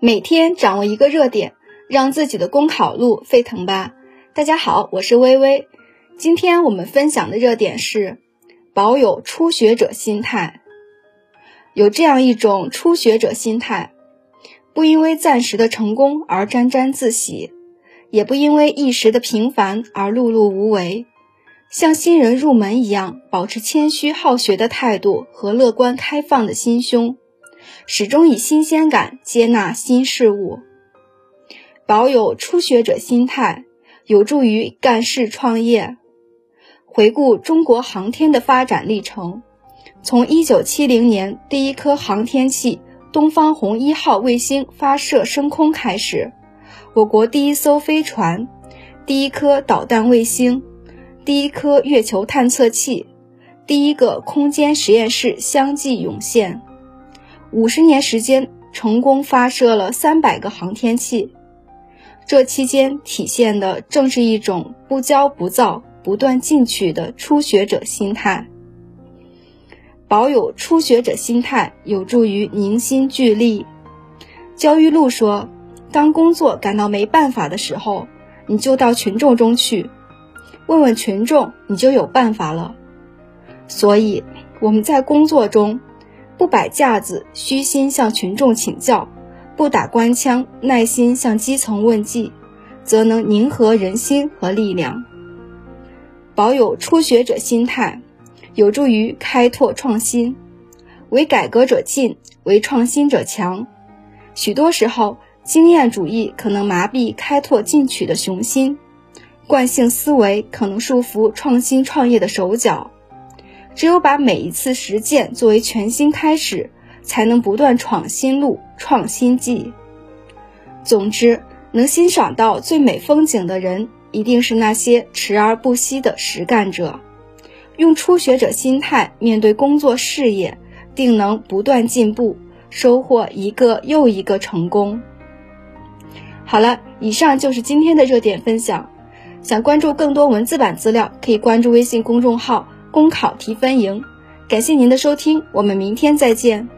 每天掌握一个热点，让自己的公考路沸腾吧！大家好，我是微微。今天我们分享的热点是保有初学者心态。有这样一种初学者心态，不因为暂时的成功而沾沾自喜，也不因为一时的平凡而碌碌无为，像新人入门一样，保持谦虚好学的态度和乐观开放的心胸。始终以新鲜感接纳新事物，保有初学者心态，有助于干事创业。回顾中国航天的发展历程，从1970年第一颗航天器东方红一号卫星发射升空开始，我国第一艘飞船、第一颗导弹卫星、第一颗月球探测器、第一个空间实验室相继涌现。五十年时间，成功发射了三百个航天器。这期间体现的正是一种不骄不躁、不断进取的初学者心态。保有初学者心态，有助于凝心聚力。焦裕禄说：“当工作感到没办法的时候，你就到群众中去，问问群众，你就有办法了。”所以我们在工作中。不摆架子，虚心向群众请教；不打官腔，耐心向基层问计，则能凝合人心和力量。保有初学者心态，有助于开拓创新。为改革者进，为创新者强。许多时候，经验主义可能麻痹开拓进取的雄心，惯性思维可能束缚创新创业的手脚。只有把每一次实践作为全新开始，才能不断闯新路、创新纪。总之，能欣赏到最美风景的人，一定是那些持而不息的实干者。用初学者心态面对工作事业，定能不断进步，收获一个又一个成功。好了，以上就是今天的热点分享。想关注更多文字版资料，可以关注微信公众号。公考提分营，感谢您的收听，我们明天再见。